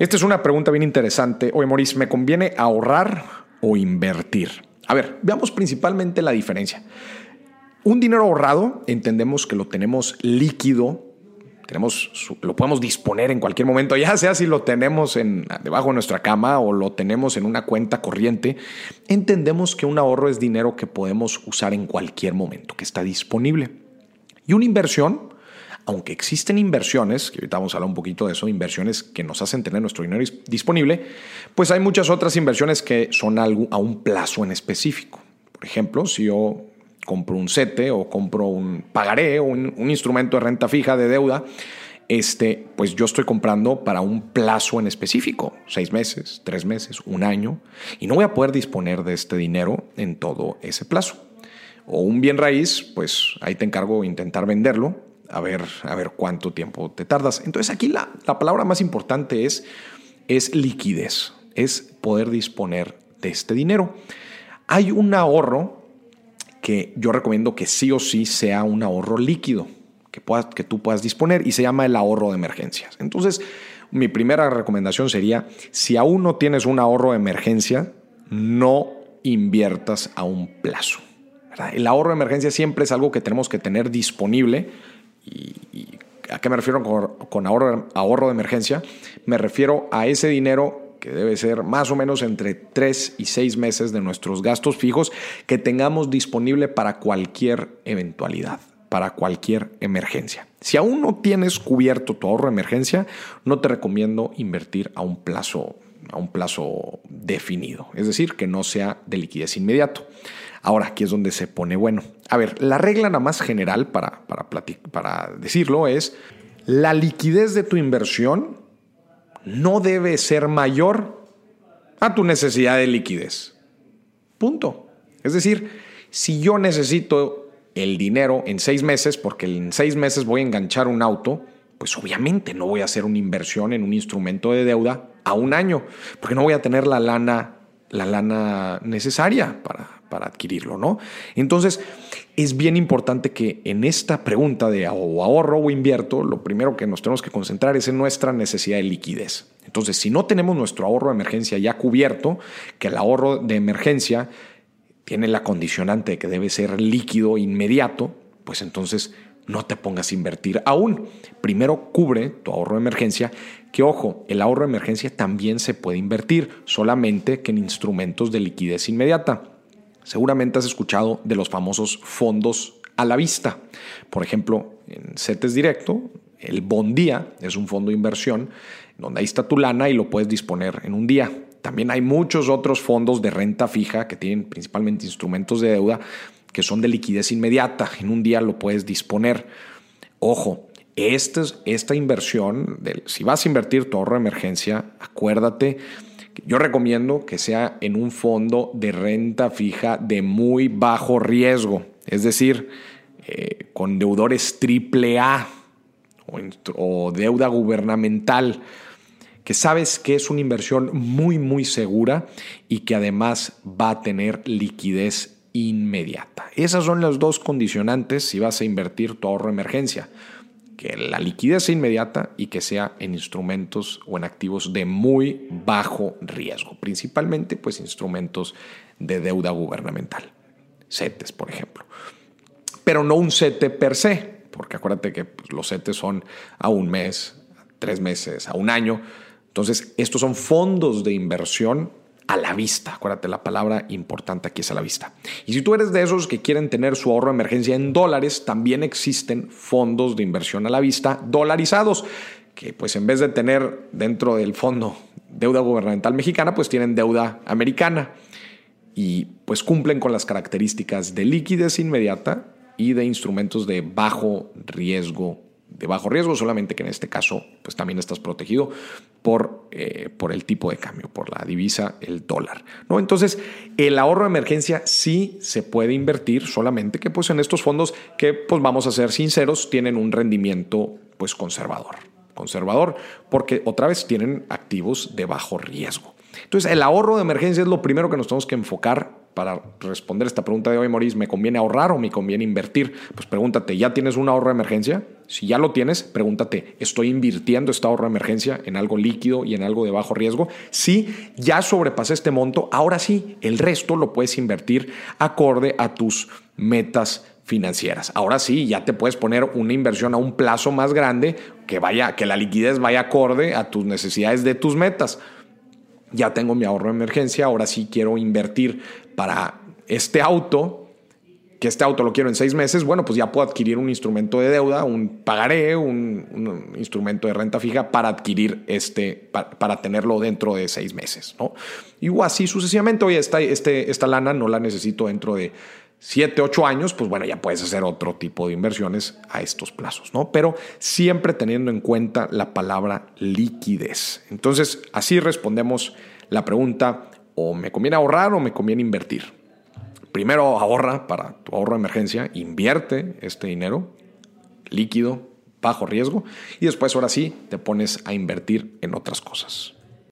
Esta es una pregunta bien interesante. Oye, Maurice, ¿me conviene ahorrar o invertir? A ver, veamos principalmente la diferencia. Un dinero ahorrado, entendemos que lo tenemos líquido, tenemos, lo podemos disponer en cualquier momento, ya sea si lo tenemos en, debajo de nuestra cama o lo tenemos en una cuenta corriente. Entendemos que un ahorro es dinero que podemos usar en cualquier momento, que está disponible. Y una inversión aunque existen inversiones, que ahorita vamos a hablar un poquito de eso, inversiones que nos hacen tener nuestro dinero disponible, pues hay muchas otras inversiones que son algo, a un plazo en específico. Por ejemplo, si yo compro un CETE o compro un pagaré o un, un instrumento de renta fija de deuda, este, pues yo estoy comprando para un plazo en específico, seis meses, tres meses, un año, y no voy a poder disponer de este dinero en todo ese plazo. O un bien raíz, pues ahí te encargo intentar venderlo a ver, a ver cuánto tiempo te tardas. Entonces aquí la, la palabra más importante es, es liquidez, es poder disponer de este dinero. Hay un ahorro que yo recomiendo que sí o sí sea un ahorro líquido, que, puedas, que tú puedas disponer y se llama el ahorro de emergencias. Entonces, mi primera recomendación sería, si aún no tienes un ahorro de emergencia, no inviertas a un plazo. El ahorro de emergencia siempre es algo que tenemos que tener disponible ¿Y, a qué me refiero con, ahorro, ahorro de emergencia? Me refiero a ese dinero que debe ser más o menos entre 3 y 6 meses de nuestros gastos fijos que tengamos disponible para cualquier eventualidad, para cualquier emergencia. Si aún no tienes cubierto tu ahorro de emergencia, no te recomiendo invertir a un plazo, a un plazo definido, es decir, que no sea de liquidez inmediato. Ahora, aquí es donde se pone bueno. A ver, la regla nada más general para, para, para decirlo es, la liquidez de tu inversión no debe ser mayor a tu necesidad de liquidez. Punto. Es decir, si yo necesito el dinero en seis meses, porque en seis meses voy a enganchar un auto, pues obviamente no voy a hacer una inversión en un instrumento de deuda a un año, porque no voy a tener la lana, la lana necesaria para, para adquirirlo, ¿no? Entonces, es bien importante que en esta pregunta de ahorro o invierto, lo primero que nos tenemos que concentrar es en nuestra necesidad de liquidez. Entonces, si no tenemos nuestro ahorro de emergencia ya cubierto, que el ahorro de emergencia tiene la condicionante de que debe ser líquido inmediato, pues entonces no te pongas a invertir aún. Primero cubre tu ahorro de emergencia, que ojo, el ahorro de emergencia también se puede invertir, solamente que en instrumentos de liquidez inmediata. Seguramente has escuchado de los famosos fondos a la vista. Por ejemplo, en CETES Directo, el Bondía es un fondo de inversión donde ahí está tu lana y lo puedes disponer en un día. También hay muchos otros fondos de renta fija que tienen principalmente instrumentos de deuda que son de liquidez inmediata. En un día lo puedes disponer. Ojo, esta, esta inversión, si vas a invertir tu ahorro de emergencia, acuérdate yo recomiendo que sea en un fondo de renta fija de muy bajo riesgo, es decir, eh, con deudores triple A o deuda gubernamental, que sabes que es una inversión muy, muy segura y que además va a tener liquidez inmediata. Esas son las dos condicionantes si vas a invertir tu ahorro emergencia que la liquidez sea inmediata y que sea en instrumentos o en activos de muy bajo riesgo, principalmente pues instrumentos de deuda gubernamental, CETES por ejemplo. Pero no un CETE per se, porque acuérdate que pues, los CETES son a un mes, a tres meses, a un año. Entonces, estos son fondos de inversión a la vista. Acuérdate, la palabra importante aquí es a la vista. Y si tú eres de esos que quieren tener su ahorro de emergencia en dólares, también existen fondos de inversión a la vista dolarizados, que pues en vez de tener dentro del fondo deuda gubernamental mexicana, pues tienen deuda americana y pues cumplen con las características de liquidez inmediata y de instrumentos de bajo riesgo de bajo riesgo, solamente que en este caso pues también estás protegido por, eh, por el tipo de cambio, por la divisa, el dólar. ¿no? Entonces, el ahorro de emergencia sí se puede invertir, solamente que pues en estos fondos que pues vamos a ser sinceros, tienen un rendimiento pues conservador. Conservador porque otra vez tienen activos de bajo riesgo. Entonces, el ahorro de emergencia es lo primero que nos tenemos que enfocar para responder esta pregunta de hoy, Maurice, ¿me conviene ahorrar o me conviene invertir? Pues pregúntate, ¿ya tienes un ahorro de emergencia? Si ya lo tienes, pregúntate, ¿estoy invirtiendo este ahorro de emergencia en algo líquido y en algo de bajo riesgo? Si ya sobrepasé este monto, ahora sí, el resto lo puedes invertir acorde a tus metas financieras. Ahora sí, ya te puedes poner una inversión a un plazo más grande que vaya que la liquidez vaya acorde a tus necesidades de tus metas ya tengo mi ahorro de emergencia, ahora sí quiero invertir para este auto, que este auto lo quiero en seis meses, bueno, pues ya puedo adquirir un instrumento de deuda, un pagaré, un, instrumento de renta fija para adquirir este, para, tenerlo dentro de seis meses, ¿no? Y así sucesivamente, oye, esta, este, esta lana no la necesito dentro de 7, 8 años, pues bueno, ya puedes hacer otro tipo de inversiones a estos plazos, ¿no? Pero siempre teniendo en cuenta la palabra liquidez. Entonces, así respondemos la pregunta, ¿o me conviene ahorrar o me conviene invertir? Primero ahorra para tu ahorro de emergencia, invierte este dinero líquido, bajo riesgo, y después ahora sí te pones a invertir en otras cosas.